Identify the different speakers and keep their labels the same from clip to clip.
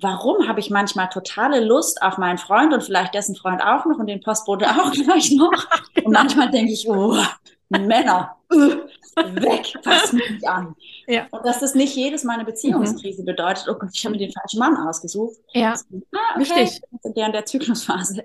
Speaker 1: warum habe ich manchmal totale Lust auf meinen Freund und vielleicht dessen Freund auch noch und den Postbote auch gleich noch. Und manchmal denke ich, oh, Männer, weg, fass mich nicht an. Ja. Und dass das nicht jedes Mal eine Beziehungskrise mhm. bedeutet, oh Gott, ich habe mir den falschen Mann ausgesucht.
Speaker 2: Ja, ah, okay. richtig.
Speaker 1: In der, in der Zyklusphase.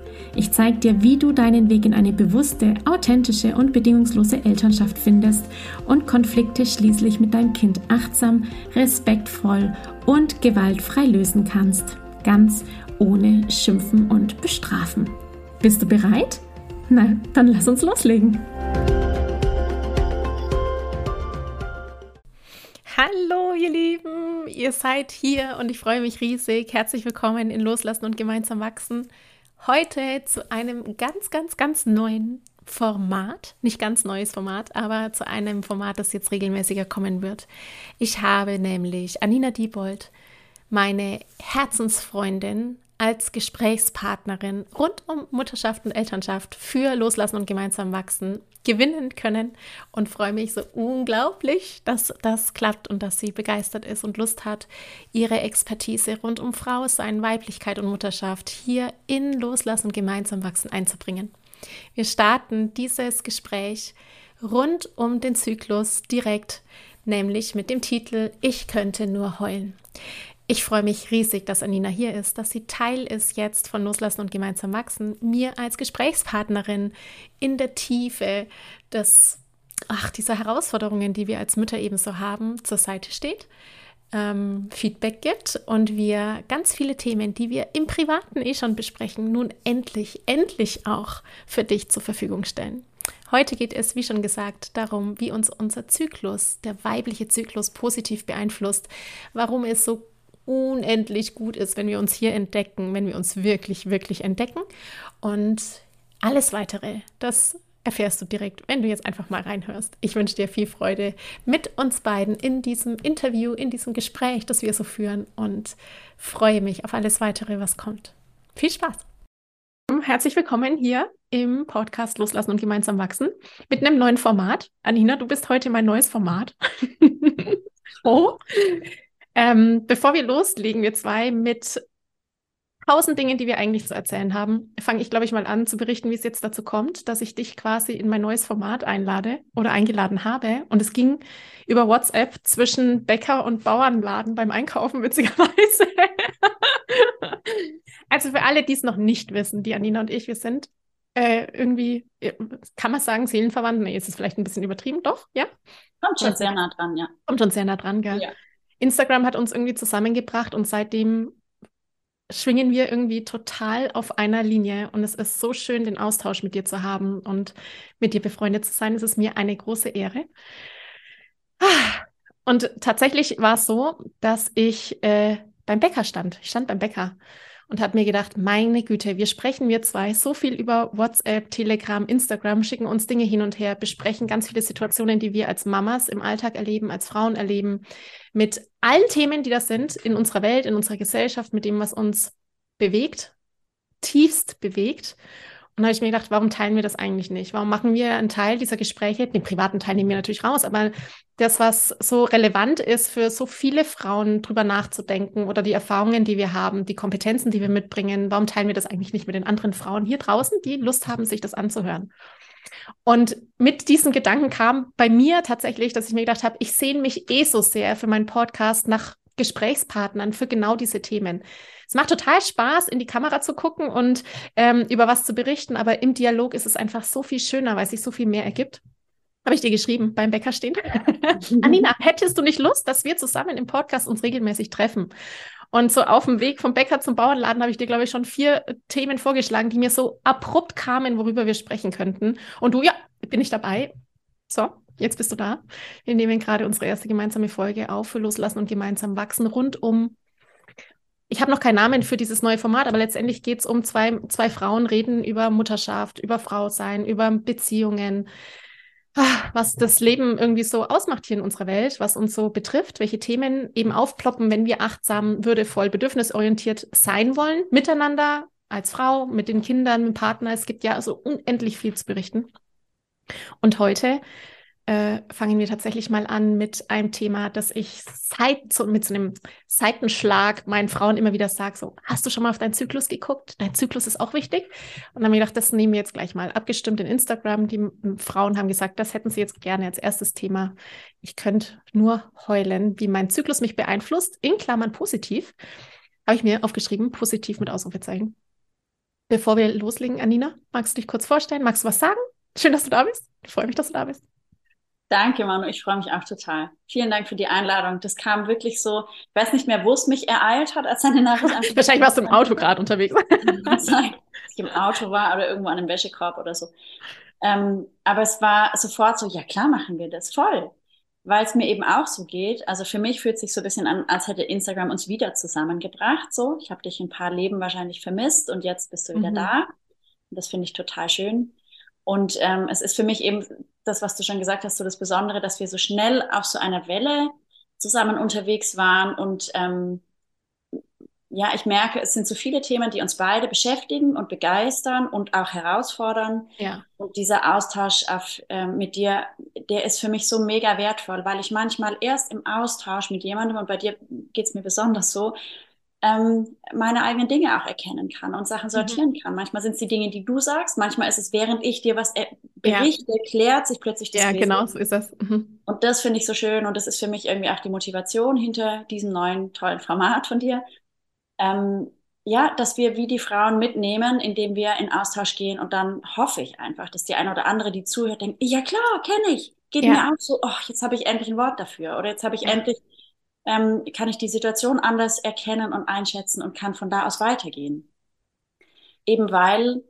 Speaker 2: Ich zeige dir, wie du deinen Weg in eine bewusste, authentische und bedingungslose Elternschaft findest und Konflikte schließlich mit deinem Kind achtsam, respektvoll und gewaltfrei lösen kannst. Ganz ohne Schimpfen und Bestrafen. Bist du bereit? Na, dann lass uns loslegen. Hallo, ihr Lieben, ihr seid hier und ich freue mich riesig. Herzlich willkommen in Loslassen und gemeinsam wachsen. Heute zu einem ganz, ganz, ganz neuen Format. Nicht ganz neues Format, aber zu einem Format, das jetzt regelmäßiger kommen wird. Ich habe nämlich Anina Diebold, meine Herzensfreundin, als Gesprächspartnerin rund um Mutterschaft und Elternschaft für Loslassen und gemeinsam wachsen gewinnen können und freue mich so unglaublich, dass das klappt und dass sie begeistert ist und Lust hat, ihre Expertise rund um Frau sein, Weiblichkeit und Mutterschaft hier in Loslassen und gemeinsam wachsen einzubringen. Wir starten dieses Gespräch rund um den Zyklus direkt, nämlich mit dem Titel Ich könnte nur heulen. Ich freue mich riesig, dass Anina hier ist, dass sie Teil ist jetzt von Loslassen und gemeinsam wachsen, mir als Gesprächspartnerin in der Tiefe des, ach, dieser Herausforderungen, die wir als Mütter ebenso haben, zur Seite steht, ähm, Feedback gibt und wir ganz viele Themen, die wir im Privaten eh schon besprechen, nun endlich, endlich auch für dich zur Verfügung stellen. Heute geht es, wie schon gesagt, darum, wie uns unser Zyklus, der weibliche Zyklus, positiv beeinflusst, warum es so unendlich gut ist, wenn wir uns hier entdecken, wenn wir uns wirklich, wirklich entdecken. Und alles weitere, das erfährst du direkt, wenn du jetzt einfach mal reinhörst. Ich wünsche dir viel Freude mit uns beiden in diesem Interview, in diesem Gespräch, das wir so führen und freue mich auf alles weitere, was kommt. Viel Spaß! Herzlich willkommen hier im Podcast Loslassen und gemeinsam wachsen mit einem neuen Format. Anina, du bist heute mein neues Format. oh, ähm, bevor wir loslegen, wir zwei, mit tausend Dingen, die wir eigentlich zu erzählen haben, fange ich, glaube ich, mal an zu berichten, wie es jetzt dazu kommt, dass ich dich quasi in mein neues Format einlade oder eingeladen habe. Und es ging über WhatsApp zwischen Bäcker und Bauernladen beim Einkaufen, witzigerweise. also für alle, die es noch nicht wissen, die Anina und ich, wir sind äh, irgendwie, äh, kann man sagen, Seelenverwandt? Nee, ist es vielleicht ein bisschen übertrieben, doch, ja?
Speaker 1: Kommt schon sehr nah dran, ja.
Speaker 2: Kommt schon sehr nah dran, gell? Ja. Instagram hat uns irgendwie zusammengebracht und seitdem schwingen wir irgendwie total auf einer Linie. Und es ist so schön, den Austausch mit dir zu haben und mit dir befreundet zu sein. Es ist mir eine große Ehre. Und tatsächlich war es so, dass ich äh, beim Bäcker stand. Ich stand beim Bäcker und habe mir gedacht, meine Güte, wir sprechen wir zwei so viel über WhatsApp, Telegram, Instagram, schicken uns Dinge hin und her, besprechen ganz viele Situationen, die wir als Mamas im Alltag erleben, als Frauen erleben, mit allen Themen, die das sind in unserer Welt, in unserer Gesellschaft, mit dem, was uns bewegt, tiefst bewegt. Und da habe ich mir gedacht, warum teilen wir das eigentlich nicht? Warum machen wir einen Teil dieser Gespräche, den privaten Teil nehmen wir natürlich raus, aber das, was so relevant ist für so viele Frauen, drüber nachzudenken oder die Erfahrungen, die wir haben, die Kompetenzen, die wir mitbringen, warum teilen wir das eigentlich nicht mit den anderen Frauen hier draußen, die Lust haben, sich das anzuhören? Und mit diesem Gedanken kam bei mir tatsächlich, dass ich mir gedacht habe, ich sehne mich eh so sehr für meinen Podcast nach Gesprächspartnern für genau diese Themen. Es macht total Spaß, in die Kamera zu gucken und ähm, über was zu berichten, aber im Dialog ist es einfach so viel schöner, weil sich so viel mehr ergibt. Habe ich dir geschrieben, beim Bäcker stehen. Anina, hättest du nicht Lust, dass wir zusammen im Podcast uns regelmäßig treffen? Und so auf dem Weg vom Bäcker zum Bauernladen habe ich dir, glaube ich, schon vier Themen vorgeschlagen, die mir so abrupt kamen, worüber wir sprechen könnten. Und du, ja, bin ich dabei. So, jetzt bist du da. Wir nehmen gerade unsere erste gemeinsame Folge auf für Loslassen und gemeinsam wachsen rund um. Ich habe noch keinen Namen für dieses neue Format, aber letztendlich geht es um zwei, zwei Frauen reden über Mutterschaft, über Frausein, über Beziehungen, ah, was das Leben irgendwie so ausmacht hier in unserer Welt, was uns so betrifft, welche Themen eben aufploppen, wenn wir achtsam, würdevoll, bedürfnisorientiert sein wollen, miteinander, als Frau, mit den Kindern, mit dem Partner. Es gibt ja so unendlich viel zu berichten. Und heute äh, fangen wir tatsächlich mal an mit einem Thema, das ich seit, so, mit so einem Seitenschlag meinen Frauen immer wieder sage: So, hast du schon mal auf deinen Zyklus geguckt? Dein Zyklus ist auch wichtig. Und dann habe ich gedacht, das nehmen wir jetzt gleich mal. Abgestimmt in Instagram. Die Frauen haben gesagt, das hätten sie jetzt gerne als erstes Thema. Ich könnte nur heulen, wie mein Zyklus mich beeinflusst, in Klammern positiv. Habe ich mir aufgeschrieben, positiv mit Ausrufezeichen. Bevor wir loslegen, Anina, magst du dich kurz vorstellen? Magst du was sagen? Schön, dass du da bist. Ich freue mich, dass du da bist.
Speaker 1: Danke, Manu. Ich freue mich auch total. Vielen Dank für die Einladung. Das kam wirklich so, ich weiß nicht mehr, wo es mich ereilt hat, als deine Nachricht
Speaker 2: Wahrscheinlich warst du im Auto gerade unterwegs.
Speaker 1: ich im Auto war oder irgendwo an einem Wäschekorb oder so. Ähm, aber es war sofort so, ja klar machen wir das, voll weil es mir eben auch so geht. Also für mich fühlt es sich so ein bisschen an, als hätte Instagram uns wieder zusammengebracht. So, ich habe dich ein paar Leben wahrscheinlich vermisst und jetzt bist du wieder mhm. da. Und das finde ich total schön. Und ähm, es ist für mich eben das, was du schon gesagt hast, so das Besondere, dass wir so schnell auf so einer Welle zusammen unterwegs waren und ähm, ja, ich merke, es sind so viele Themen, die uns beide beschäftigen und begeistern und auch herausfordern.
Speaker 2: Ja.
Speaker 1: Und dieser Austausch auf, äh, mit dir, der ist für mich so mega wertvoll, weil ich manchmal erst im Austausch mit jemandem, und bei dir geht's mir besonders so, ähm, meine eigenen Dinge auch erkennen kann und Sachen mhm. sortieren mhm. kann. Manchmal sind es die Dinge, die du sagst, manchmal ist es, während ich dir was er berichte, ja. klärt sich plötzlich
Speaker 2: das Ja, Wesen. genau, so ist das.
Speaker 1: Mhm. Und das finde ich so schön und das ist für mich irgendwie auch die Motivation hinter diesem neuen tollen Format von dir, ähm, ja, dass wir wie die Frauen mitnehmen, indem wir in Austausch gehen und dann hoffe ich einfach, dass die eine oder andere, die zuhört, denkt, ja klar, kenne ich. Geht ja. mir auch so, oh, jetzt habe ich endlich ein Wort dafür oder jetzt habe ich ja. endlich, ähm, kann ich die Situation anders erkennen und einschätzen und kann von da aus weitergehen. Eben weil,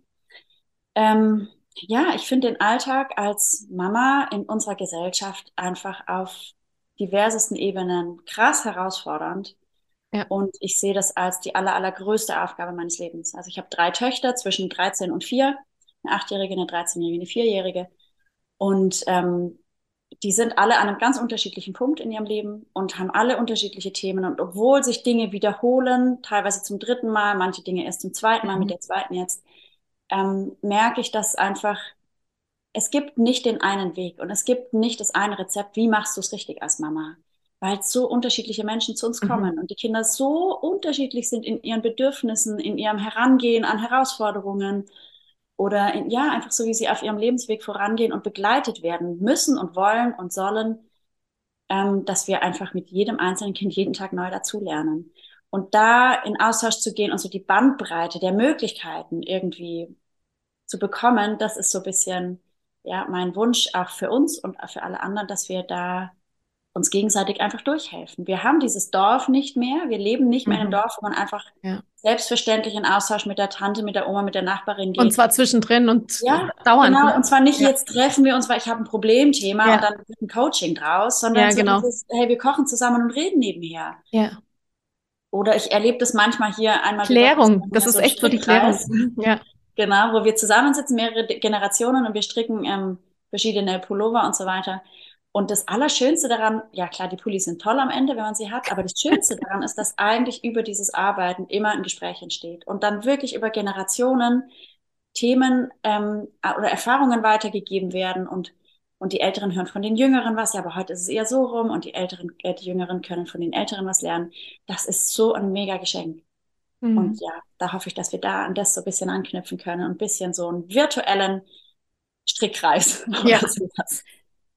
Speaker 1: ähm, ja, ich finde den Alltag als Mama in unserer Gesellschaft einfach auf diversesten Ebenen krass herausfordernd ja. Und ich sehe das als die aller, allergrößte Aufgabe meines Lebens. Also ich habe drei Töchter zwischen 13 und 4, eine Achtjährige, eine 13-Jährige, eine Vierjährige. Und ähm, die sind alle an einem ganz unterschiedlichen Punkt in ihrem Leben und haben alle unterschiedliche Themen. Und obwohl sich Dinge wiederholen, teilweise zum dritten Mal, manche Dinge erst zum zweiten Mal, mhm. mit der zweiten jetzt, ähm, merke ich, dass einfach, es gibt nicht den einen Weg und es gibt nicht das eine Rezept, wie machst du es richtig als Mama weil so unterschiedliche Menschen zu uns mhm. kommen mhm. und die Kinder so unterschiedlich sind in ihren Bedürfnissen, in ihrem Herangehen an Herausforderungen oder in, ja, einfach so, wie sie auf ihrem Lebensweg vorangehen und begleitet werden müssen und wollen und sollen, ähm, dass wir einfach mit jedem einzelnen Kind jeden Tag neu dazulernen. Und da in Austausch zu gehen und so die Bandbreite der Möglichkeiten irgendwie zu bekommen, das ist so ein bisschen, ja, mein Wunsch auch für uns und für alle anderen, dass wir da uns gegenseitig einfach durchhelfen. Wir haben dieses Dorf nicht mehr. Wir leben nicht mehr in einem mhm. Dorf, wo man einfach ja. selbstverständlich in Austausch mit der Tante, mit der Oma, mit der Nachbarin geht.
Speaker 2: Und zwar zwischendrin und ja, dauernd.
Speaker 1: Genau, ne? und zwar nicht ja. jetzt treffen wir uns, weil ich habe ein Problemthema ja. und dann wird ein Coaching draus, sondern ja, genau. so dieses, hey, wir kochen zusammen und reden nebenher.
Speaker 2: Ja.
Speaker 1: Oder ich erlebe das manchmal hier einmal.
Speaker 2: Klärung, das ist so echt so die Klärung.
Speaker 1: Ja. Genau, wo wir zusammensitzen, mehrere Generationen und wir stricken ähm, verschiedene Pullover und so weiter. Und das Allerschönste daran, ja klar, die Pullis sind toll am Ende, wenn man sie hat, aber das Schönste daran ist, dass eigentlich über dieses Arbeiten immer ein Gespräch entsteht und dann wirklich über Generationen Themen ähm, oder Erfahrungen weitergegeben werden und und die Älteren hören von den Jüngeren was, ja, aber heute ist es eher so rum und die Älteren, äh, die Jüngeren können von den Älteren was lernen. Das ist so ein mega Geschenk. Mhm. Und ja, da hoffe ich, dass wir da an das so ein bisschen anknüpfen können und ein bisschen so einen virtuellen Strickkreis.
Speaker 2: Ja.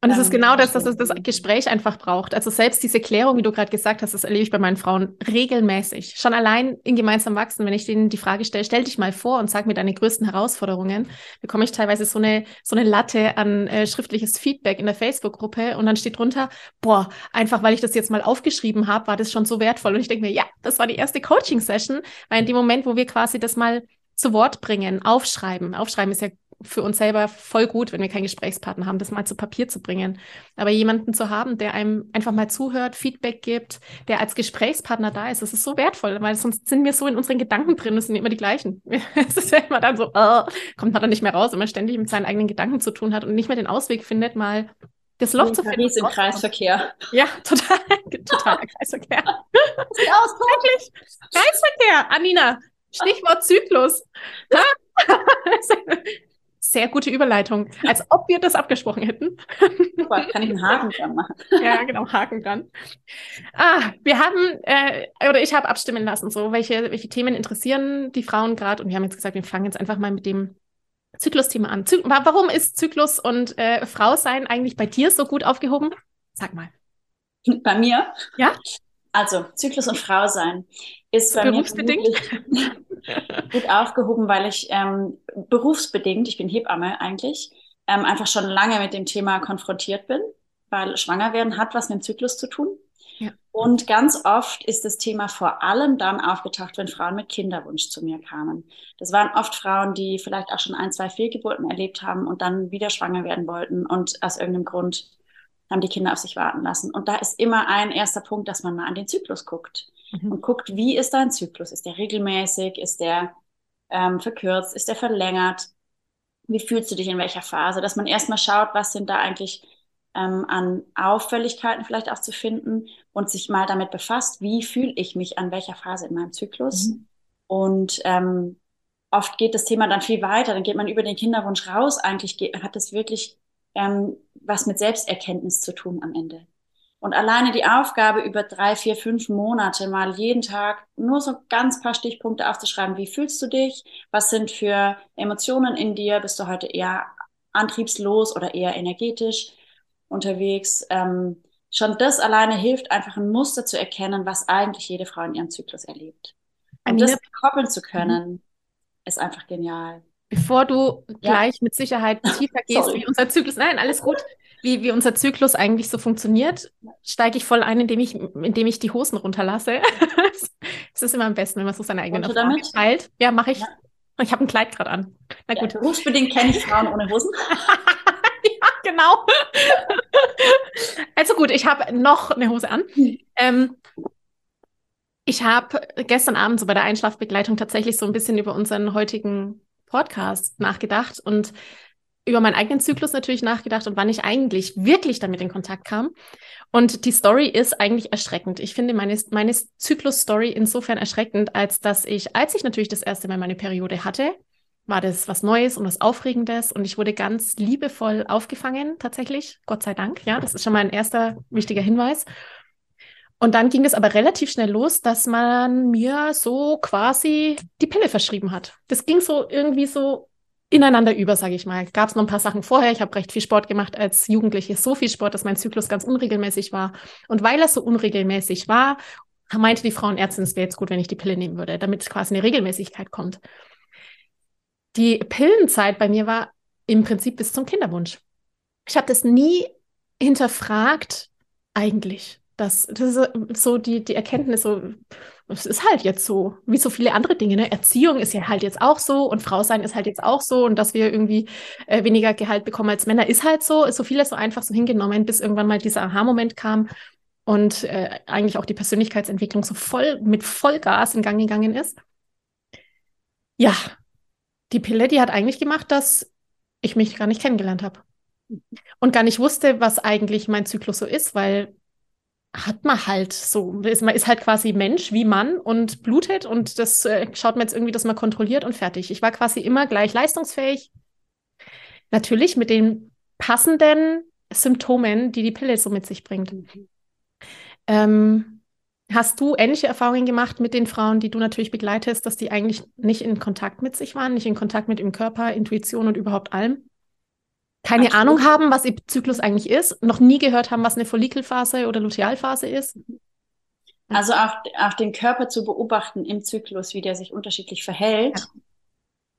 Speaker 2: Und es ist genau das, dass es das Gespräch einfach braucht. Also selbst diese Klärung, wie du gerade gesagt hast, das erlebe ich bei meinen Frauen regelmäßig. Schon allein in gemeinsam wachsen, wenn ich denen die Frage stelle, stell dich mal vor und sag mir deine größten Herausforderungen, bekomme ich teilweise so eine, so eine Latte an äh, schriftliches Feedback in der Facebook-Gruppe und dann steht drunter, boah, einfach weil ich das jetzt mal aufgeschrieben habe, war das schon so wertvoll. Und ich denke mir, ja, das war die erste Coaching-Session, weil in dem Moment, wo wir quasi das mal zu Wort bringen, aufschreiben. Aufschreiben ist ja für uns selber voll gut, wenn wir keinen Gesprächspartner haben, das mal zu Papier zu bringen. Aber jemanden zu haben, der einem einfach mal zuhört, Feedback gibt, der als Gesprächspartner da ist, das ist so wertvoll, weil sonst sind wir so in unseren Gedanken drin, das sind immer die gleichen. Es ist ja immer dann so, oh, kommt man dann nicht mehr raus, wenn man ständig mit seinen eigenen Gedanken zu tun hat und nicht mehr den Ausweg findet, mal das Loch zu finden.
Speaker 1: Paris im Kreisverkehr.
Speaker 2: Ja, total, total Kreisverkehr. Wirklich. Kreisverkehr, Anina. Stichwort Zyklus. Sehr gute Überleitung. Als ob wir das abgesprochen hätten.
Speaker 1: Super, kann ich einen Haken dran machen.
Speaker 2: Ja, genau, Haken dran. Ah, wir haben, äh, oder ich habe abstimmen lassen, so, welche, welche Themen interessieren die Frauen gerade. Und wir haben jetzt gesagt, wir fangen jetzt einfach mal mit dem Zyklusthema an. Zy warum ist Zyklus und äh, Frau sein eigentlich bei dir so gut aufgehoben? Sag mal.
Speaker 1: Bei mir?
Speaker 2: Ja.
Speaker 1: Also, Zyklus und Frau sein ist bei
Speaker 2: berufsbedingt
Speaker 1: mir gut aufgehoben, weil ich ähm, berufsbedingt, ich bin Hebamme eigentlich, ähm, einfach schon lange mit dem Thema konfrontiert bin, weil schwanger werden hat was mit dem Zyklus zu tun. Ja. Und ganz oft ist das Thema vor allem dann aufgetaucht, wenn Frauen mit Kinderwunsch zu mir kamen. Das waren oft Frauen, die vielleicht auch schon ein, zwei Fehlgeburten erlebt haben und dann wieder schwanger werden wollten und aus irgendeinem Grund haben die Kinder auf sich warten lassen. Und da ist immer ein erster Punkt, dass man mal an den Zyklus guckt mhm. und guckt, wie ist dein Zyklus? Ist der regelmäßig? Ist der ähm, verkürzt? Ist der verlängert? Wie fühlst du dich in welcher Phase? Dass man erstmal schaut, was sind da eigentlich ähm, an Auffälligkeiten vielleicht auch zu finden und sich mal damit befasst, wie fühle ich mich an welcher Phase in meinem Zyklus. Mhm. Und ähm, oft geht das Thema dann viel weiter, dann geht man über den Kinderwunsch raus. Eigentlich geht, hat es wirklich ähm, was mit Selbsterkenntnis zu tun am Ende. Und alleine die Aufgabe, über drei, vier, fünf Monate mal jeden Tag nur so ganz paar Stichpunkte aufzuschreiben. Wie fühlst du dich? Was sind für Emotionen in dir? Bist du heute eher antriebslos oder eher energetisch? unterwegs. Ähm, schon das alleine hilft, einfach ein Muster zu erkennen, was eigentlich jede Frau in ihrem Zyklus erlebt. Und das koppeln zu können, mhm. ist einfach genial.
Speaker 2: Bevor du ja. gleich mit Sicherheit tiefer gehst, wie unser Zyklus, nein, alles gut, wie, wie unser Zyklus eigentlich so funktioniert, steige ich voll ein, indem ich, indem ich die Hosen runterlasse. Es ist immer am besten, wenn man so seine eigenen Erfahrungen teilt. Ja, mache ich. Ja. Ich habe ein Kleid gerade an.
Speaker 1: Na gut. Ja, berufsbedingt kenne ich Frauen ohne Hosen.
Speaker 2: genau. also gut, ich habe noch eine Hose an. Ähm, ich habe gestern Abend so bei der Einschlafbegleitung tatsächlich so ein bisschen über unseren heutigen Podcast nachgedacht und über meinen eigenen Zyklus natürlich nachgedacht und wann ich eigentlich wirklich damit in Kontakt kam. Und die Story ist eigentlich erschreckend. Ich finde meine, meine Zyklus-Story insofern erschreckend, als dass ich, als ich natürlich das erste Mal meine Periode hatte, war das was Neues und was Aufregendes und ich wurde ganz liebevoll aufgefangen, tatsächlich, Gott sei Dank. Ja, das ist schon mal ein erster wichtiger Hinweis. Und dann ging es aber relativ schnell los, dass man mir so quasi die Pille verschrieben hat. Das ging so irgendwie so ineinander über, sage ich mal. Gab es noch ein paar Sachen vorher. Ich habe recht viel Sport gemacht als Jugendliche, so viel Sport, dass mein Zyklus ganz unregelmäßig war. Und weil er so unregelmäßig war, meinte die Frauenärztin, es wäre jetzt gut, wenn ich die Pille nehmen würde, damit quasi eine Regelmäßigkeit kommt. Die Pillenzeit bei mir war im Prinzip bis zum Kinderwunsch. Ich habe das nie hinterfragt, eigentlich. Das, das ist so die, die Erkenntnis, so, es ist halt jetzt so, wie so viele andere Dinge. Ne? Erziehung ist ja halt jetzt auch so und Frau sein ist halt jetzt auch so und dass wir irgendwie äh, weniger Gehalt bekommen als Männer ist halt so, ist so vieles so einfach so hingenommen, bis irgendwann mal dieser Aha-Moment kam und äh, eigentlich auch die Persönlichkeitsentwicklung so voll mit Vollgas in Gang gegangen ist. Ja, die Pille, die hat eigentlich gemacht, dass ich mich gar nicht kennengelernt habe. Und gar nicht wusste, was eigentlich mein Zyklus so ist, weil hat man halt so. Man ist halt quasi Mensch wie Mann und blutet und das äh, schaut man jetzt irgendwie, dass man kontrolliert und fertig. Ich war quasi immer gleich leistungsfähig. Natürlich mit den passenden Symptomen, die die Pille so mit sich bringt. Mhm. Ähm, Hast du ähnliche Erfahrungen gemacht mit den Frauen, die du natürlich begleitest, dass die eigentlich nicht in Kontakt mit sich waren, nicht in Kontakt mit dem Körper, Intuition und überhaupt allem? Keine Absolut. Ahnung haben, was ihr Zyklus eigentlich ist, noch nie gehört haben, was eine Follikelphase oder Lutealphase ist?
Speaker 1: Also auch, auch den Körper zu beobachten im Zyklus, wie der sich unterschiedlich verhält,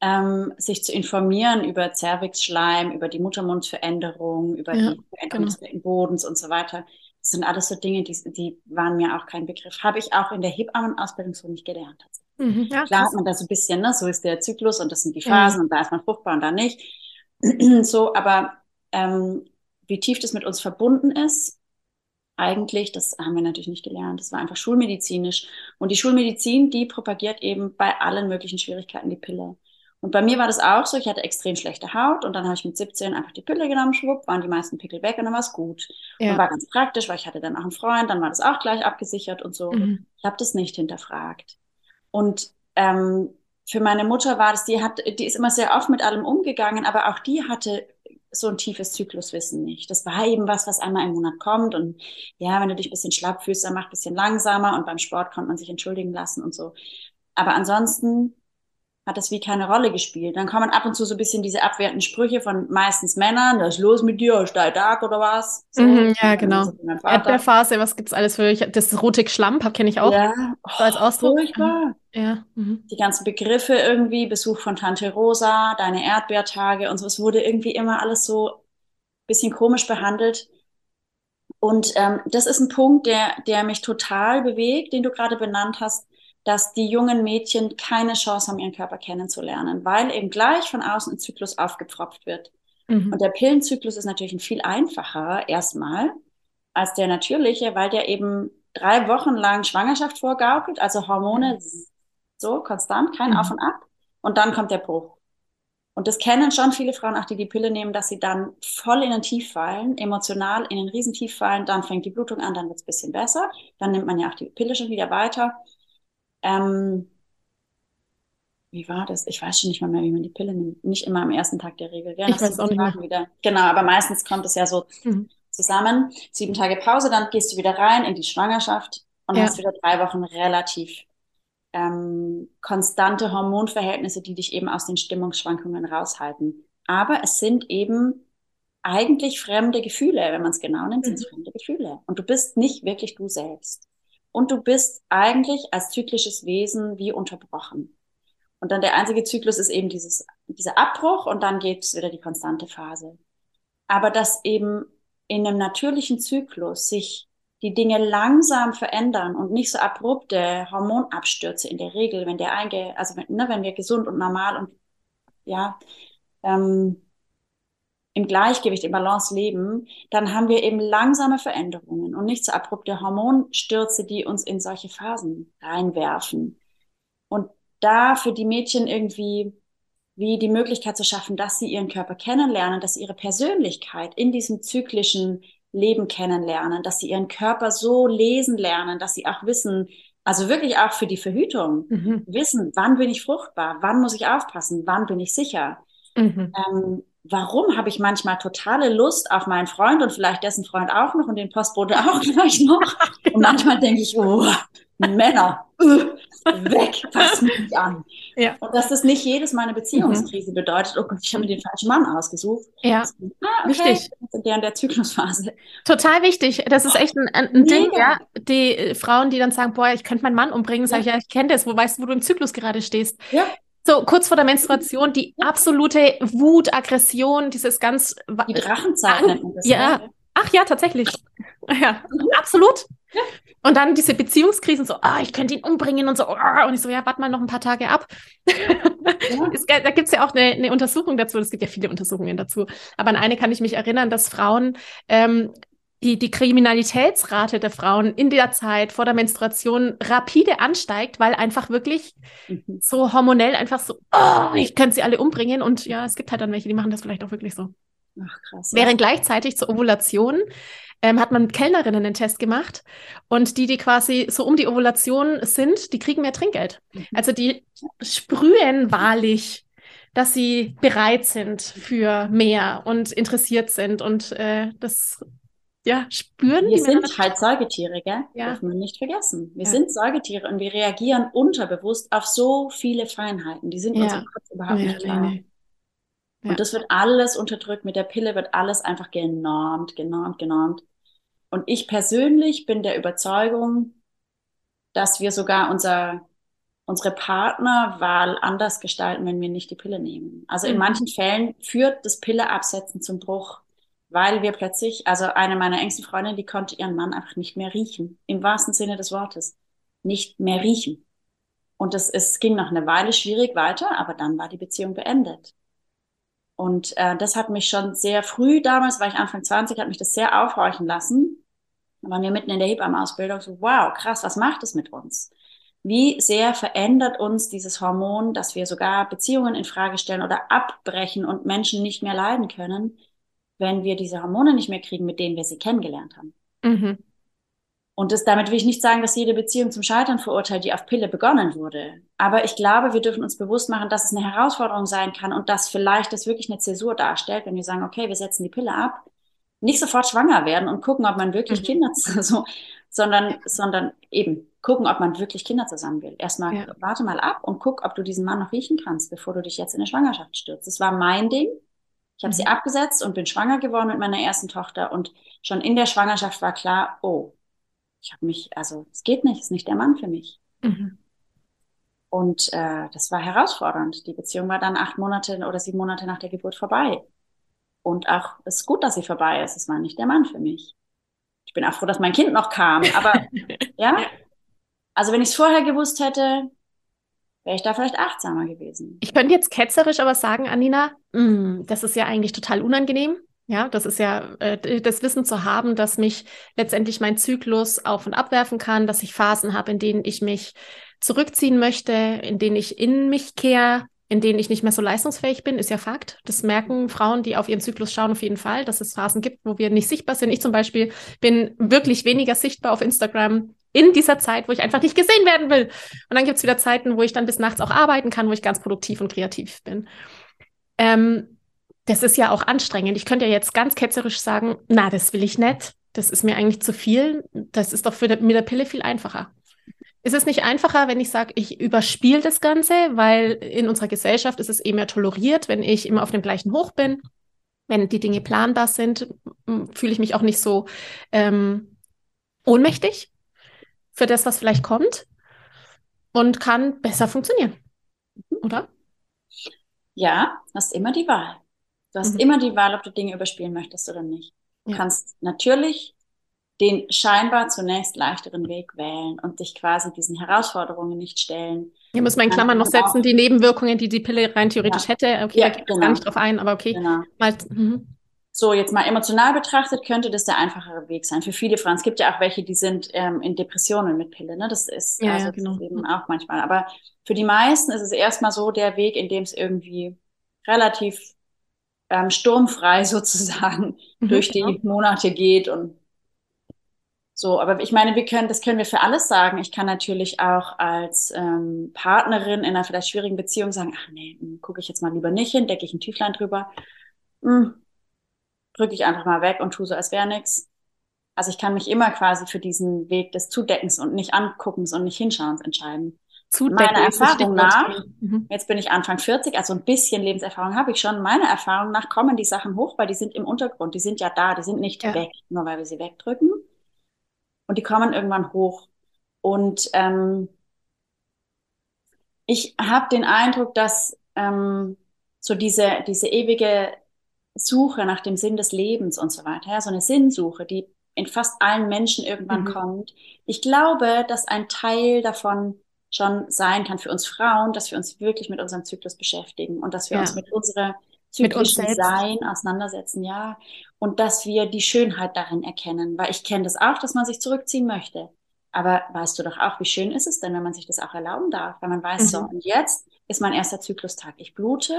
Speaker 1: ja. ähm, sich zu informieren über Zervixschleim, über die Muttermundveränderung, über ja, die Veränderung genau. des Bodens und so weiter. Das sind alles so Dinge, die, die waren mir auch kein Begriff. Habe ich auch in der Hebammenausbildung so nicht gelernt. Mhm, ja, Klar hat man da so ein bisschen, ne, so ist der Zyklus und das sind die Phasen mhm. und da ist man fruchtbar und da nicht. so, aber ähm, wie tief das mit uns verbunden ist, eigentlich, das haben wir natürlich nicht gelernt. Das war einfach schulmedizinisch. Und die Schulmedizin, die propagiert eben bei allen möglichen Schwierigkeiten die Pille. Und bei mir war das auch so, ich hatte extrem schlechte Haut und dann habe ich mit 17 einfach die Pille genommen, schwupp, waren die meisten Pickel weg und dann war es gut. Ja. Und war ganz praktisch, weil ich hatte dann auch einen Freund, dann war das auch gleich abgesichert und so. Mhm. Ich habe das nicht hinterfragt. Und ähm, für meine Mutter war das, die hat, die ist immer sehr oft mit allem umgegangen, aber auch die hatte so ein tiefes Zykluswissen nicht. Das war eben was, was einmal im Monat kommt. Und ja, wenn du dich ein bisschen schlapp fühlst, dann mach ein bisschen langsamer. Und beim Sport konnte man sich entschuldigen lassen und so. Aber ansonsten hat das wie keine Rolle gespielt. Dann kommen ab und zu so ein bisschen diese abwertenden Sprüche von meistens Männern, was ist los mit dir, steil Tag oder was?
Speaker 2: So. Mhm, ja, genau. Erdbeerphase, was gibt's alles für Das rote Schlamp kenne ich auch. Ja,
Speaker 1: oh, als Ausdruck. Furchtbar. Ja. Mhm. Die ganzen Begriffe irgendwie, Besuch von Tante Rosa, deine Erdbeertage und so, es wurde irgendwie immer alles so ein bisschen komisch behandelt. Und ähm, das ist ein Punkt, der, der mich total bewegt, den du gerade benannt hast dass die jungen Mädchen keine Chance haben, ihren Körper kennenzulernen, weil eben gleich von außen ein Zyklus aufgepfropft wird. Mhm. Und der Pillenzyklus ist natürlich ein viel einfacher erstmal als der natürliche, weil der eben drei Wochen lang Schwangerschaft vorgaukelt, also Hormone mhm. so konstant, kein mhm. Auf und Ab. Und dann kommt der Bruch. Und das kennen schon viele Frauen, auch die die Pille nehmen, dass sie dann voll in den Tief fallen, emotional in den Riesentief fallen, dann fängt die Blutung an, dann wird es ein bisschen besser, dann nimmt man ja auch die Pille schon wieder weiter. Ähm, wie war das? Ich weiß schon nicht mal mehr, wie man die Pille nimmt. Nicht immer am ersten Tag der Regel. Ja,
Speaker 2: ich weiß auch nicht.
Speaker 1: Wieder. Genau, aber meistens kommt es ja so mhm. zusammen. Sieben Tage Pause, dann gehst du wieder rein in die Schwangerschaft und ja. hast wieder drei Wochen relativ ähm, konstante Hormonverhältnisse, die dich eben aus den Stimmungsschwankungen raushalten. Aber es sind eben eigentlich fremde Gefühle, wenn man es genau nimmt, sind es mhm. fremde Gefühle. Und du bist nicht wirklich du selbst und du bist eigentlich als zyklisches Wesen wie unterbrochen. Und dann der einzige Zyklus ist eben dieses, dieser Abbruch und dann geht es wieder die konstante Phase. Aber dass eben in einem natürlichen Zyklus sich die Dinge langsam verändern und nicht so abrupte Hormonabstürze in der Regel, wenn der einge, also wenn, ne, wenn wir gesund und normal und ja, ähm, im Gleichgewicht, im Balance leben, dann haben wir eben langsame Veränderungen und nicht so abrupte Hormonstürze, die uns in solche Phasen reinwerfen. Und da für die Mädchen irgendwie wie die Möglichkeit zu schaffen, dass sie ihren Körper kennenlernen, dass sie ihre Persönlichkeit in diesem zyklischen Leben kennenlernen, dass sie ihren Körper so lesen lernen, dass sie auch wissen, also wirklich auch für die Verhütung, mhm. wissen, wann bin ich fruchtbar, wann muss ich aufpassen, wann bin ich sicher. Mhm. Ähm, warum habe ich manchmal totale Lust auf meinen Freund und vielleicht dessen Freund auch noch und den Postbote auch gleich noch. Und manchmal denke ich, oh, Männer, weg, fass mich an. Ja. Und dass das nicht jedes Mal eine Beziehungskrise mhm. bedeutet, oh Gott, ich habe mir den falschen Mann ausgesucht.
Speaker 2: Ja, ah, okay. wichtig.
Speaker 1: In der, Zyklusphase.
Speaker 2: Total wichtig. Das ist echt ein, ein Ding, ja. Die Frauen, die dann sagen, boah, ich könnte meinen Mann umbringen, sage ich, ja, ich kenne das, wo weißt du, wo du im Zyklus gerade stehst. Ja. So kurz vor der Menstruation, die absolute Wut, Aggression, dieses ganz.
Speaker 1: Die Drachenzeit nennt
Speaker 2: man das. Ja. Ne? Ach ja, tatsächlich. Ja, absolut. Ja. Und dann diese Beziehungskrisen, so, ah, ich könnte ihn umbringen und so, oh, und ich so, ja, warte mal noch ein paar Tage ab. Ja. es, da gibt es ja auch eine, eine, Untersuchung dazu, es gibt ja viele Untersuchungen dazu. Aber an eine kann ich mich erinnern, dass Frauen ähm, die, die Kriminalitätsrate der Frauen in der Zeit vor der Menstruation rapide ansteigt, weil einfach wirklich mhm. so hormonell einfach so, oh, ich könnte sie alle umbringen. Und ja, es gibt halt dann welche, die machen das vielleicht auch wirklich so. Ach, krass. Während gleichzeitig zur Ovulation ähm, hat man mit Kellnerinnen einen Test gemacht und die, die quasi so um die Ovulation sind, die kriegen mehr Trinkgeld. Mhm. Also die sprühen wahrlich, dass sie bereit sind für mehr und interessiert sind und äh, das ja, spüren
Speaker 1: wir sind halt Säugetiere, gell? Ja. Darf man nicht vergessen. Wir ja. sind Säugetiere und wir reagieren unterbewusst auf so viele Feinheiten. Die sind ja. unserem Kopf überhaupt ja, nicht klar. Nee, nee. Ja. Und das wird alles unterdrückt. Mit der Pille wird alles einfach genormt, genormt, genormt. Und ich persönlich bin der Überzeugung, dass wir sogar unser, unsere Partnerwahl anders gestalten, wenn wir nicht die Pille nehmen. Also in mhm. manchen Fällen führt das Pilleabsetzen zum Bruch weil wir plötzlich, also eine meiner engsten Freundinnen, die konnte ihren Mann einfach nicht mehr riechen, im wahrsten Sinne des Wortes, nicht mehr riechen. Und es, es ging noch eine Weile schwierig weiter, aber dann war die Beziehung beendet. Und äh, das hat mich schon sehr früh damals, war ich Anfang 20, hat mich das sehr aufhorchen lassen. Da waren wir mitten in der Hebammenausbildung so, wow, krass, was macht es mit uns? Wie sehr verändert uns dieses Hormon, dass wir sogar Beziehungen in Frage stellen oder abbrechen und Menschen nicht mehr leiden können, wenn wir diese Hormone nicht mehr kriegen, mit denen wir sie kennengelernt haben. Mhm. Und das, damit will ich nicht sagen, dass jede Beziehung zum Scheitern verurteilt, die auf Pille begonnen wurde. Aber ich glaube, wir dürfen uns bewusst machen, dass es eine Herausforderung sein kann und dass vielleicht das wirklich eine Zäsur darstellt, wenn wir sagen, okay, wir setzen die Pille ab, nicht sofort schwanger werden und gucken, ob man wirklich mhm. Kinder, so, sondern, sondern eben gucken, ob man wirklich Kinder zusammen will. Erstmal ja. warte mal ab und guck, ob du diesen Mann noch riechen kannst, bevor du dich jetzt in eine Schwangerschaft stürzt. Das war mein Ding. Ich habe mhm. sie abgesetzt und bin schwanger geworden mit meiner ersten Tochter und schon in der Schwangerschaft war klar, oh, ich habe mich, also es geht nicht, ist nicht der Mann für mich. Mhm. Und äh, das war herausfordernd. Die Beziehung war dann acht Monate oder sieben Monate nach der Geburt vorbei. Und auch es ist gut, dass sie vorbei ist. Es war nicht der Mann für mich. Ich bin auch froh, dass mein Kind noch kam. Aber ja? ja. Also wenn ich es vorher gewusst hätte, wäre ich da vielleicht achtsamer gewesen.
Speaker 2: Ich könnte jetzt ketzerisch aber sagen, Anina, mh, mm, das ist ja eigentlich total unangenehm. Ja, das ist ja äh, das Wissen zu haben, dass mich letztendlich mein Zyklus auf und abwerfen kann, dass ich Phasen habe, in denen ich mich zurückziehen möchte, in denen ich in mich kehre, in denen ich nicht mehr so leistungsfähig bin, ist ja Fakt. Das merken Frauen, die auf ihren Zyklus schauen, auf jeden Fall, dass es Phasen gibt, wo wir nicht sichtbar sind. Ich zum Beispiel bin wirklich weniger sichtbar auf Instagram in dieser Zeit, wo ich einfach nicht gesehen werden will. Und dann gibt es wieder Zeiten, wo ich dann bis nachts auch arbeiten kann, wo ich ganz produktiv und kreativ bin. Ähm, das ist ja auch anstrengend. Ich könnte ja jetzt ganz ketzerisch sagen, na, das will ich nicht. Das ist mir eigentlich zu viel. Das ist doch für mit der Pille viel einfacher. Ist es nicht einfacher, wenn ich sage, ich überspiele das Ganze, weil in unserer Gesellschaft ist es eh mehr toleriert, wenn ich immer auf dem gleichen Hoch bin, wenn die Dinge planbar sind, fühle ich mich auch nicht so ähm, ohnmächtig für das, was vielleicht kommt und kann besser funktionieren, oder?
Speaker 1: Ja, hast immer die Wahl. Du hast mhm. immer die Wahl, ob du Dinge überspielen möchtest oder nicht. Du ja. kannst natürlich den scheinbar zunächst leichteren Weg wählen und dich quasi diesen Herausforderungen nicht stellen.
Speaker 2: Hier muss man in Klammern noch setzen, die Nebenwirkungen, die die Pille rein theoretisch ja. hätte. Okay, ja, da geht genau. gar nicht drauf ein, aber okay. Genau. Mal,
Speaker 1: mhm. So, jetzt mal emotional betrachtet, könnte das der einfachere Weg sein. Für viele Frauen. Es gibt ja auch welche, die sind ähm, in Depressionen mit Pille. Ne? Das ist ja, also genau. eben auch manchmal. Aber für die meisten ist es erstmal so der Weg, in dem es irgendwie relativ ähm, sturmfrei sozusagen mhm, durch genau. die Monate geht und so, aber ich meine, wir können, das können wir für alles sagen. Ich kann natürlich auch als ähm, Partnerin in einer vielleicht schwierigen Beziehung sagen, ach nee, hm, gucke ich jetzt mal lieber nicht hin, decke ich ein Tüchlein drüber, hm, drücke ich einfach mal weg und tue so, als wäre nichts. Also ich kann mich immer quasi für diesen Weg des Zudeckens und nicht anguckens und nicht hinschauens entscheiden. Zudecken. Meiner Erfahrung nach, mhm. jetzt bin ich Anfang 40, also ein bisschen Lebenserfahrung habe ich schon. Meiner Erfahrung nach kommen die Sachen hoch, weil die sind im Untergrund, die sind ja da, die sind nicht ja. weg, nur weil wir sie wegdrücken. Und die kommen irgendwann hoch. Und ähm, ich habe den Eindruck, dass ähm, so diese, diese ewige Suche nach dem Sinn des Lebens und so weiter, ja, so eine Sinnsuche, die in fast allen Menschen irgendwann mhm. kommt. Ich glaube, dass ein Teil davon schon sein kann für uns Frauen, dass wir uns wirklich mit unserem Zyklus beschäftigen und dass wir ja. uns mit unserer zyklischen Sein auseinandersetzen, ja. Und dass wir die Schönheit darin erkennen, weil ich kenne das auch, dass man sich zurückziehen möchte. Aber weißt du doch auch, wie schön ist es denn, wenn man sich das auch erlauben darf, wenn man weiß, mhm. so, und jetzt ist mein erster Zyklustag. Ich blute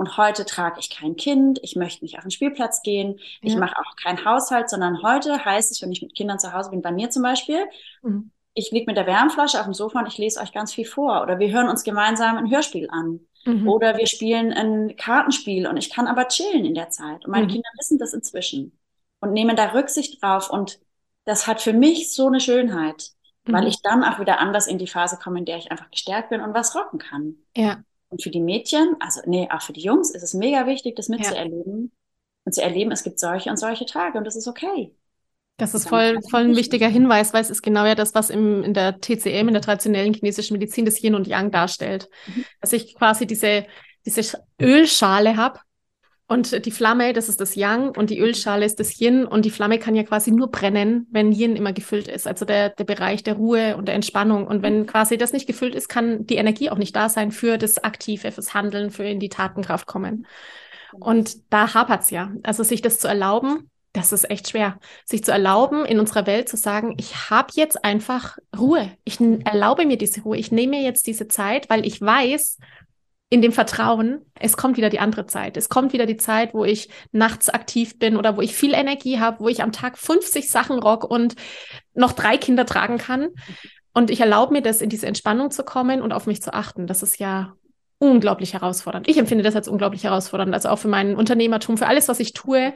Speaker 1: und heute trage ich kein Kind, ich möchte nicht auf den Spielplatz gehen, ja. ich mache auch keinen Haushalt, sondern heute heißt es, wenn ich mit Kindern zu Hause bin, bei mir zum Beispiel, mhm ich liege mit der Wärmflasche auf dem Sofa und ich lese euch ganz viel vor. Oder wir hören uns gemeinsam ein Hörspiel an. Mhm. Oder wir spielen ein Kartenspiel und ich kann aber chillen in der Zeit. Und meine mhm. Kinder wissen das inzwischen und nehmen da Rücksicht drauf. Und das hat für mich so eine Schönheit, mhm. weil ich dann auch wieder anders in die Phase komme, in der ich einfach gestärkt bin und was rocken kann. Ja. Und für die Mädchen, also nee, auch für die Jungs ist es mega wichtig, das mitzuerleben ja. und zu erleben, es gibt solche und solche Tage und das ist okay.
Speaker 2: Das ist voll, voll ein wichtiger Hinweis, weil es ist genau ja das, was im, in der TCM, in der traditionellen chinesischen Medizin, das Yin und Yang darstellt. Mhm. Dass ich quasi diese, diese Ölschale habe und die Flamme, das ist das Yang und die Ölschale ist das Yin und die Flamme kann ja quasi nur brennen, wenn Yin immer gefüllt ist, also der, der Bereich der Ruhe und der Entspannung. Und wenn quasi das nicht gefüllt ist, kann die Energie auch nicht da sein für das Aktive, fürs Handeln, für in die Tatenkraft kommen. Genau. Und da hapert es ja. Also sich das zu erlauben, das ist echt schwer, sich zu erlauben, in unserer Welt zu sagen, ich habe jetzt einfach Ruhe. Ich erlaube mir diese Ruhe. Ich nehme mir jetzt diese Zeit, weil ich weiß, in dem Vertrauen, es kommt wieder die andere Zeit. Es kommt wieder die Zeit, wo ich nachts aktiv bin oder wo ich viel Energie habe, wo ich am Tag 50 Sachen rock und noch drei Kinder tragen kann. Und ich erlaube mir das, in diese Entspannung zu kommen und auf mich zu achten. Das ist ja unglaublich herausfordernd. Ich empfinde das als unglaublich herausfordernd, also auch für mein Unternehmertum, für alles, was ich tue.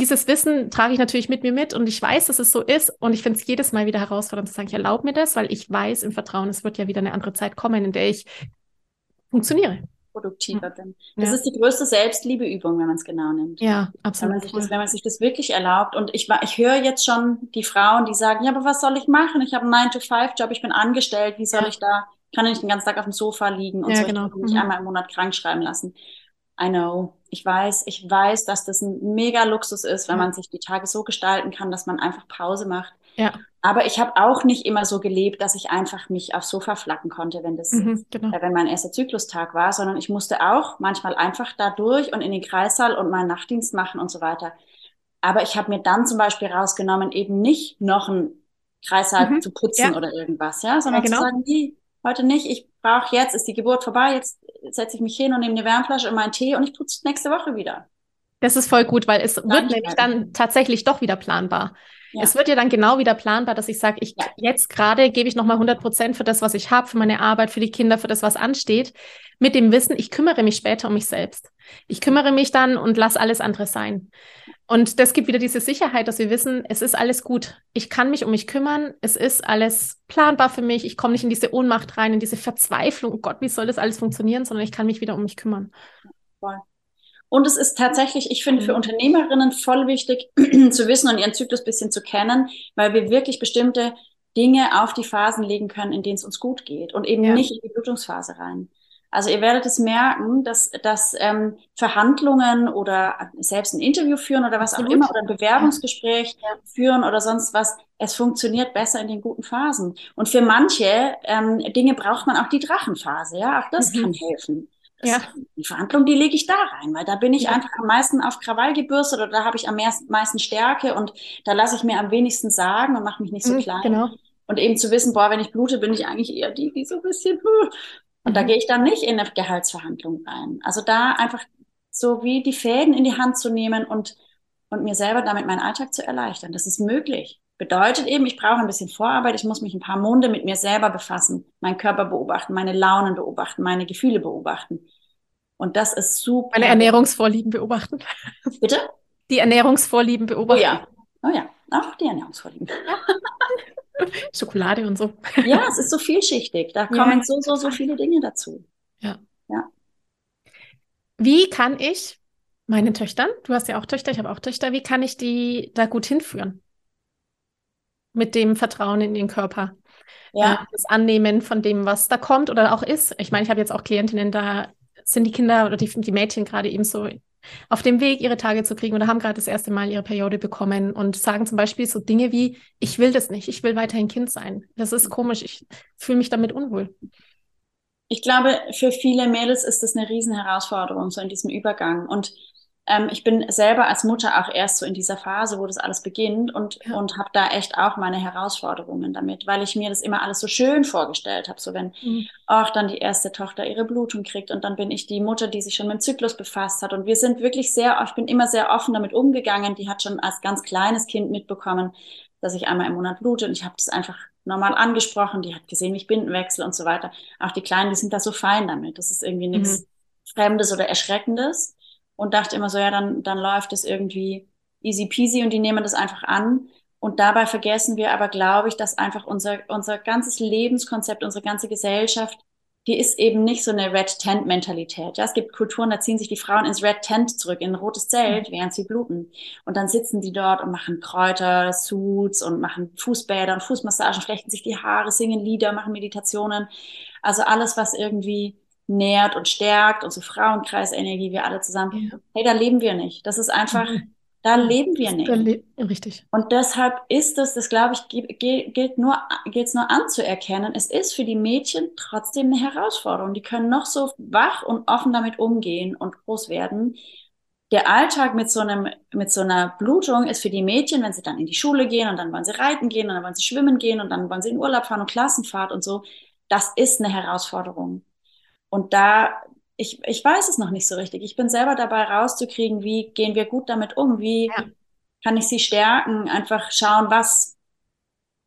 Speaker 2: Dieses Wissen trage ich natürlich mit mir mit und ich weiß, dass es so ist und ich finde es jedes Mal wieder herausfordernd zu sagen, ich erlaube mir das, weil ich weiß im Vertrauen, es wird ja wieder eine andere Zeit kommen, in der ich funktioniere.
Speaker 1: Produktiver bin. Das ja. ist die größte Selbstliebeübung, wenn man es genau nimmt.
Speaker 2: Ja, absolut.
Speaker 1: Wenn man, sich das, wenn man sich das wirklich erlaubt. Und ich, ich höre jetzt schon die Frauen, die sagen, ja, aber was soll ich machen? Ich habe einen 9-to-5-Job, ich bin angestellt, wie soll ja. ich da, kann ich nicht den ganzen Tag auf dem Sofa liegen und
Speaker 2: ja,
Speaker 1: so,
Speaker 2: genau.
Speaker 1: ich mich mhm. einmal im Monat krank schreiben lassen. I know. Ich weiß, ich weiß, dass das ein mega Luxus ist, wenn man sich die Tage so gestalten kann, dass man einfach Pause macht.
Speaker 2: Ja.
Speaker 1: Aber ich habe auch nicht immer so gelebt, dass ich einfach mich aufs Sofa flacken konnte, wenn das, mhm, genau. äh, wenn mein erster Zyklustag war, sondern ich musste auch manchmal einfach da durch und in den Kreissaal und meinen Nachtdienst machen und so weiter. Aber ich habe mir dann zum Beispiel rausgenommen, eben nicht noch einen Kreissaal mhm. zu putzen ja. oder irgendwas, ja, sondern ja, genau. zu sagen, nee, heute nicht, ich brauche jetzt, ist die Geburt vorbei, jetzt setze ich mich hin und nehme eine Wärmflasche und meinen Tee und ich putze nächste Woche wieder.
Speaker 2: Das ist voll gut, weil es wird nämlich dann tatsächlich doch wieder planbar. Ja. Es wird ja dann genau wieder planbar, dass ich sage, ich ja. jetzt gerade gebe ich nochmal 100 Prozent für das, was ich habe, für meine Arbeit, für die Kinder, für das, was ansteht, mit dem Wissen, ich kümmere mich später um mich selbst. Ich kümmere mich dann und lasse alles andere sein. Und das gibt wieder diese Sicherheit, dass wir wissen, es ist alles gut. Ich kann mich um mich kümmern. Es ist alles planbar für mich. Ich komme nicht in diese Ohnmacht rein, in diese Verzweiflung. Oh Gott, wie soll das alles funktionieren? Sondern ich kann mich wieder um mich kümmern.
Speaker 1: Voll. Und es ist tatsächlich, ich finde, für mhm. Unternehmerinnen voll wichtig zu wissen und ihren Zyklus bisschen zu kennen, weil wir wirklich bestimmte Dinge auf die Phasen legen können, in denen es uns gut geht und eben ja. nicht in die Blutungsphase rein. Also ihr werdet es merken, dass, dass ähm, Verhandlungen oder selbst ein Interview führen oder was Absolut. auch immer oder ein Bewerbungsgespräch ja. führen oder sonst was, es funktioniert besser in den guten Phasen. Und für manche ähm, Dinge braucht man auch die Drachenphase, ja, auch das mhm. kann helfen. Ja. Die Verhandlung, die lege ich da rein, weil da bin ich ja. einfach am meisten auf Krawall gebürstet oder da habe ich am meisten Stärke und da lasse ich mir am wenigsten sagen und mache mich nicht so mhm, klein.
Speaker 2: Genau.
Speaker 1: Und eben zu wissen, boah, wenn ich blute, bin ich eigentlich eher die, die so ein bisschen. Und mhm. da gehe ich dann nicht in eine Gehaltsverhandlung rein. Also da einfach so wie die Fäden in die Hand zu nehmen und, und mir selber damit meinen Alltag zu erleichtern. Das ist möglich. Bedeutet eben, ich brauche ein bisschen Vorarbeit, ich muss mich ein paar Monde mit mir selber befassen, meinen Körper beobachten, meine Launen beobachten, meine Gefühle beobachten. Und das ist super.
Speaker 2: Meine Ernährungsvorlieben beobachten.
Speaker 1: Bitte?
Speaker 2: Die Ernährungsvorlieben beobachten.
Speaker 1: Oh ja. Oh ja, auch die Ernährungsvorlieben.
Speaker 2: Schokolade und so.
Speaker 1: Ja, es ist so vielschichtig. Da kommen ja. so, so, so viele Dinge dazu.
Speaker 2: Ja.
Speaker 1: Ja.
Speaker 2: Wie kann ich meinen Töchtern, du hast ja auch Töchter, ich habe auch Töchter, wie kann ich die da gut hinführen? Mit dem Vertrauen in den Körper.
Speaker 1: Ja.
Speaker 2: Äh, das Annehmen von dem, was da kommt oder auch ist. Ich meine, ich habe jetzt auch Klientinnen, da sind die Kinder oder die, die Mädchen gerade eben so auf dem Weg, ihre Tage zu kriegen oder haben gerade das erste Mal ihre Periode bekommen und sagen zum Beispiel so Dinge wie, ich will das nicht, ich will weiterhin Kind sein. Das ist komisch, ich fühle mich damit unwohl.
Speaker 1: Ich glaube, für viele Mädels ist das eine Riesenherausforderung, so in diesem Übergang. Und ähm, ich bin selber als Mutter auch erst so in dieser Phase, wo das alles beginnt und, ja. und habe da echt auch meine Herausforderungen damit, weil ich mir das immer alles so schön vorgestellt habe. So wenn mhm. auch dann die erste Tochter ihre Blutung kriegt und dann bin ich die Mutter, die sich schon mit dem Zyklus befasst hat. Und wir sind wirklich sehr, ich bin immer sehr offen damit umgegangen. Die hat schon als ganz kleines Kind mitbekommen, dass ich einmal im Monat blute und ich habe das einfach normal angesprochen. Die hat gesehen, wie ich Binden wechsle und so weiter. Auch die Kleinen, die sind da so fein damit. Das ist irgendwie nichts mhm. Fremdes oder Erschreckendes und dachte immer so, ja, dann, dann läuft es irgendwie easy peasy und die nehmen das einfach an. Und dabei vergessen wir aber, glaube ich, dass einfach unser, unser ganzes Lebenskonzept, unsere ganze Gesellschaft, die ist eben nicht so eine Red Tent Mentalität. Ja, es gibt Kulturen, da ziehen sich die Frauen ins Red Tent zurück, in ein rotes Zelt, während sie bluten. Und dann sitzen die dort und machen Kräuter, Suits und machen Fußbäder und Fußmassagen, flechten sich die Haare, singen Lieder, machen Meditationen. Also alles, was irgendwie nährt und stärkt, unsere Frauenkreisenergie, wir alle zusammen. Ja. Hey, da leben wir nicht. Das ist einfach, mhm. da leben wir nicht. Le
Speaker 2: richtig.
Speaker 1: Und deshalb ist es, das glaube ich, gilt nur, gilt es nur anzuerkennen. Es ist für die Mädchen trotzdem eine Herausforderung. Die können noch so wach und offen damit umgehen und groß werden. der Alltag mit so einem, mit so einer Blutung ist für die Mädchen, wenn sie dann in die Schule gehen und dann wollen sie reiten gehen und dann wollen sie schwimmen gehen und dann wollen sie in Urlaub fahren und Klassenfahrt und so, das ist eine Herausforderung. Und da, ich, ich weiß es noch nicht so richtig. Ich bin selber dabei rauszukriegen, wie gehen wir gut damit um, wie ja. kann ich sie stärken, einfach schauen, was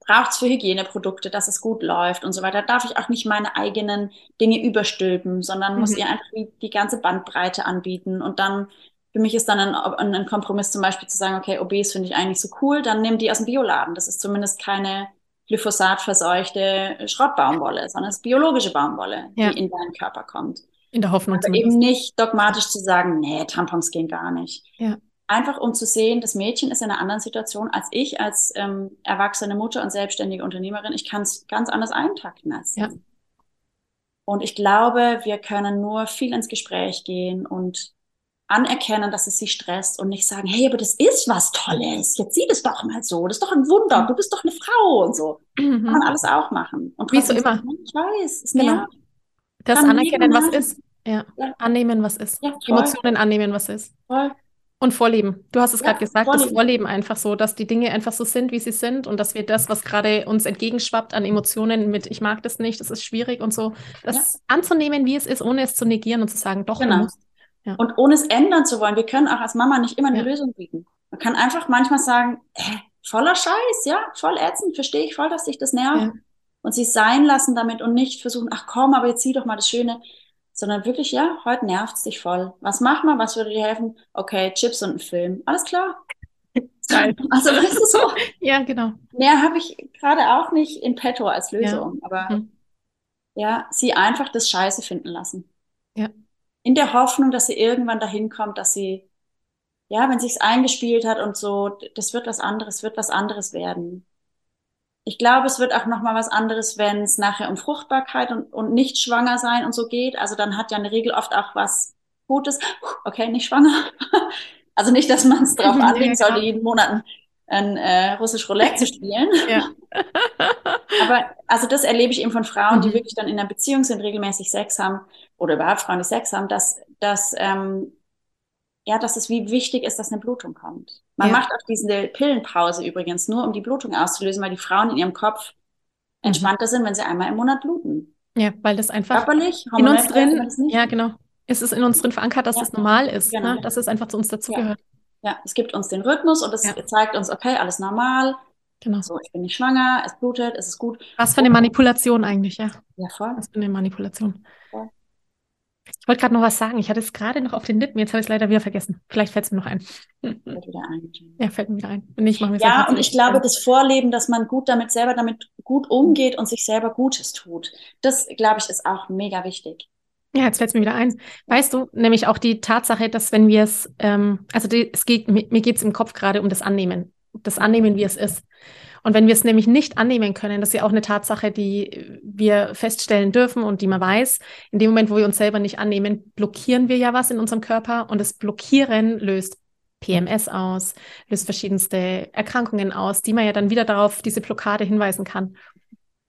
Speaker 1: braucht es für Hygieneprodukte, dass es gut läuft und so weiter. Darf ich auch nicht meine eigenen Dinge überstülpen, sondern mhm. muss ihr einfach die ganze Bandbreite anbieten und dann für mich ist dann ein, ein Kompromiss zum Beispiel zu sagen, okay, OBs finde ich eigentlich so cool, dann nimm die aus dem Bioladen. Das ist zumindest keine glyphosat-verseuchte Schrottbaumwolle, sondern es ist biologische Baumwolle, ja. die in deinen Körper kommt.
Speaker 2: In der Hoffnung.
Speaker 1: Aber eben nicht dogmatisch zu sagen, nee, Tampons gehen gar nicht.
Speaker 2: Ja.
Speaker 1: Einfach um zu sehen, das Mädchen ist in einer anderen Situation als ich, als ähm, erwachsene Mutter und selbstständige Unternehmerin. Ich kann es ganz anders eintakten als sie. Ja. Und ich glaube, wir können nur viel ins Gespräch gehen und anerkennen, dass es sie stresst und nicht sagen, hey, aber das ist was Tolles. Jetzt sieh das doch mal so. Das ist doch ein Wunder. Du bist doch eine Frau und so. Mhm. Kann man alles auch machen. Und
Speaker 2: wie so immer.
Speaker 1: ich weiß, es genau.
Speaker 2: Das Dann Anerkennen, was ist. Ja. ja. Annehmen, was ist. Ja, Emotionen annehmen, was ist. Voll. Und Vorleben. Du hast es ja, gerade gesagt, Vorleben. das Vorleben einfach so, dass die Dinge einfach so sind, wie sie sind und dass wir das, was gerade uns entgegenschwappt an Emotionen mit ich mag das nicht, das ist schwierig und so, das anzunehmen, wie es ist, ohne es zu negieren und zu sagen, doch, genau. du musst.
Speaker 1: Ja. Und ohne es ändern zu wollen, wir können auch als Mama nicht immer eine ja. Lösung bieten. Man kann einfach manchmal sagen, äh, voller Scheiß, ja, voll ätzend, verstehe ich voll, dass sich das nervt. Ja. Und sie sein lassen damit und nicht versuchen, ach komm, aber jetzt sieh doch mal das Schöne, sondern wirklich, ja, heute nervt es dich voll. Was mach mal, was würde dir helfen? Okay, Chips und ein Film. Alles klar.
Speaker 2: Geil.
Speaker 1: Also, weißt du so?
Speaker 2: ja, genau.
Speaker 1: Mehr habe ich gerade auch nicht in petto als Lösung, aber hm. ja, sie einfach das Scheiße finden lassen.
Speaker 2: Ja
Speaker 1: in der Hoffnung, dass sie irgendwann dahin kommt, dass sie, ja, wenn sich's eingespielt hat und so, das wird was anderes, wird was anderes werden. Ich glaube, es wird auch noch mal was anderes, wenn es nachher um Fruchtbarkeit und, und nicht schwanger sein und so geht. Also dann hat ja eine Regel oft auch was Gutes. Okay, nicht schwanger. Also nicht, dass man es drauf anlegen sollte, jeden Monat ein äh, russisch Roulette zu spielen.
Speaker 2: Ja.
Speaker 1: Aber also das erlebe ich eben von Frauen, die mhm. wirklich dann in einer Beziehung sind, regelmäßig Sex haben oder überhaupt Frauen, die Sex haben, dass, dass, ähm, ja, dass es wie wichtig ist, dass eine Blutung kommt. Man ja. macht auch diese Pillenpause übrigens nur, um die Blutung auszulösen, weil die Frauen in ihrem Kopf mhm. entspannter sind, wenn sie einmal im Monat bluten.
Speaker 2: Ja, weil das einfach
Speaker 1: Körperlich,
Speaker 2: in uns drin, ja genau, es ist in uns drin verankert, dass ja. das normal ist, genau. ne? dass es einfach zu uns dazugehört.
Speaker 1: Ja. ja, es gibt uns den Rhythmus und es zeigt uns, okay, alles normal.
Speaker 2: Genau.
Speaker 1: So, ich bin nicht schwanger, es blutet, es ist gut.
Speaker 2: Was für eine Manipulation eigentlich, ja.
Speaker 1: Ja, voll.
Speaker 2: Was für eine Manipulation. Voll. Ich wollte gerade noch was sagen. Ich hatte es gerade noch auf den Lippen. Jetzt habe ich es leider wieder vergessen. Vielleicht fällt es mir noch ein. Fällt wieder ein. Ja, fällt mir wieder ein.
Speaker 1: Und ich mache mir ja, und ich glaube, das Vorleben, dass man gut damit selber damit gut umgeht und sich selber Gutes tut, das, glaube ich, ist auch mega wichtig.
Speaker 2: Ja, jetzt fällt es mir wieder ein. Weißt du, nämlich auch die Tatsache, dass wenn wir es, ähm, also die, es geht, mir, mir geht es im Kopf gerade um das Annehmen. Das Annehmen, wie es ist. Und wenn wir es nämlich nicht annehmen können, das ist ja auch eine Tatsache, die wir feststellen dürfen und die man weiß, in dem Moment, wo wir uns selber nicht annehmen, blockieren wir ja was in unserem Körper und das Blockieren löst PMS aus, löst verschiedenste Erkrankungen aus, die man ja dann wieder darauf diese Blockade hinweisen kann.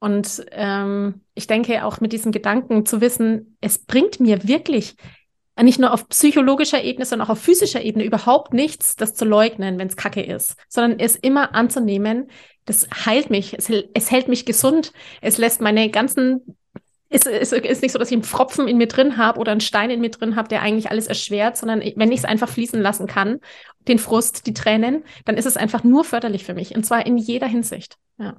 Speaker 2: Und ähm, ich denke auch mit diesem Gedanken zu wissen, es bringt mir wirklich nicht nur auf psychologischer Ebene, sondern auch auf physischer Ebene überhaupt nichts, das zu leugnen, wenn es kacke ist, sondern es immer anzunehmen, das heilt mich, es, es hält mich gesund, es lässt meine ganzen es ist, ist nicht so, dass ich einen Pfropfen in mir drin habe oder einen Stein in mir drin habe, der eigentlich alles erschwert, sondern wenn ich es einfach fließen lassen kann, den Frust, die Tränen, dann ist es einfach nur förderlich für mich und zwar in jeder Hinsicht. Ja.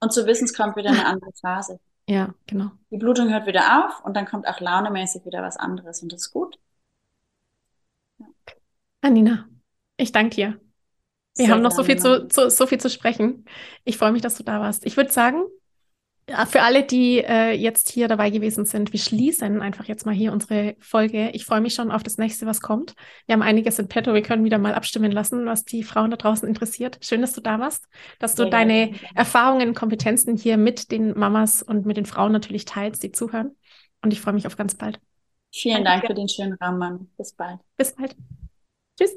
Speaker 1: Und zu wissen, es kommt wieder eine andere Phase.
Speaker 2: Ja, genau.
Speaker 1: Die Blutung hört wieder auf und dann kommt auch launemäßig wieder was anderes und das ist gut.
Speaker 2: Ja. Anina, ich danke dir. Wir Sehr haben noch so viel zu, zu, so viel zu sprechen. Ich freue mich, dass du da warst. Ich würde sagen, für alle, die äh, jetzt hier dabei gewesen sind, wir schließen einfach jetzt mal hier unsere Folge. Ich freue mich schon auf das nächste, was kommt. Wir haben einiges in petto. Wir können wieder mal abstimmen lassen, was die Frauen da draußen interessiert. Schön, dass du da warst, dass du ja, deine ja. Erfahrungen und Kompetenzen hier mit den Mamas und mit den Frauen natürlich teilst, die zuhören. Und ich freue mich auf ganz bald.
Speaker 1: Vielen Dank, Dank für den schönen Rahmen. Bis bald.
Speaker 2: Bis bald. Tschüss.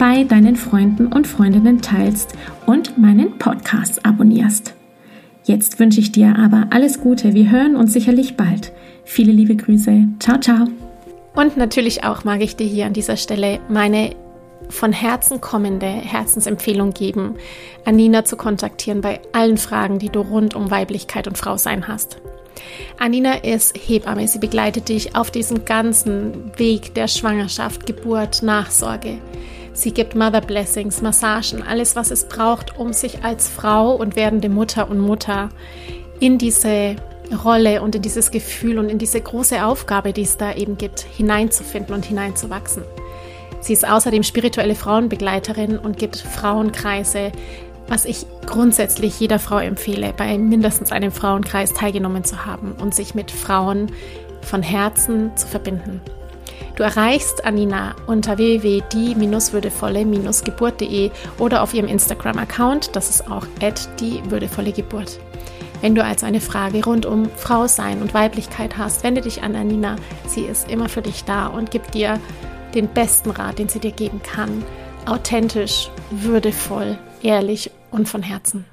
Speaker 2: bei deinen Freunden und Freundinnen teilst und meinen Podcast abonnierst. Jetzt wünsche ich dir aber alles Gute. Wir hören uns sicherlich bald. Viele liebe Grüße. Ciao, ciao. Und natürlich auch mag ich dir hier an dieser Stelle meine von Herzen kommende Herzensempfehlung geben, Anina zu kontaktieren bei allen Fragen, die du rund um Weiblichkeit und Frausein hast. Anina ist Hebamme. Sie begleitet dich auf diesem ganzen Weg der Schwangerschaft, Geburt, Nachsorge. Sie gibt Mother Blessings, Massagen, alles, was es braucht, um sich als Frau und werdende Mutter und Mutter in diese Rolle und in dieses Gefühl und in diese große Aufgabe, die es da eben gibt, hineinzufinden und hineinzuwachsen. Sie ist außerdem spirituelle Frauenbegleiterin und gibt Frauenkreise, was ich grundsätzlich jeder Frau empfehle, bei mindestens einem Frauenkreis teilgenommen zu haben und sich mit Frauen von Herzen zu verbinden. Du erreichst Anina unter www.die-würdevolle-geburt.de oder auf ihrem Instagram-Account, das ist auch die würdevolle Geburt. Wenn du also eine Frage rund um Frau sein und Weiblichkeit hast, wende dich an Anina. Sie ist immer für dich da und gibt dir den besten Rat, den sie dir geben kann. Authentisch, würdevoll, ehrlich und von Herzen.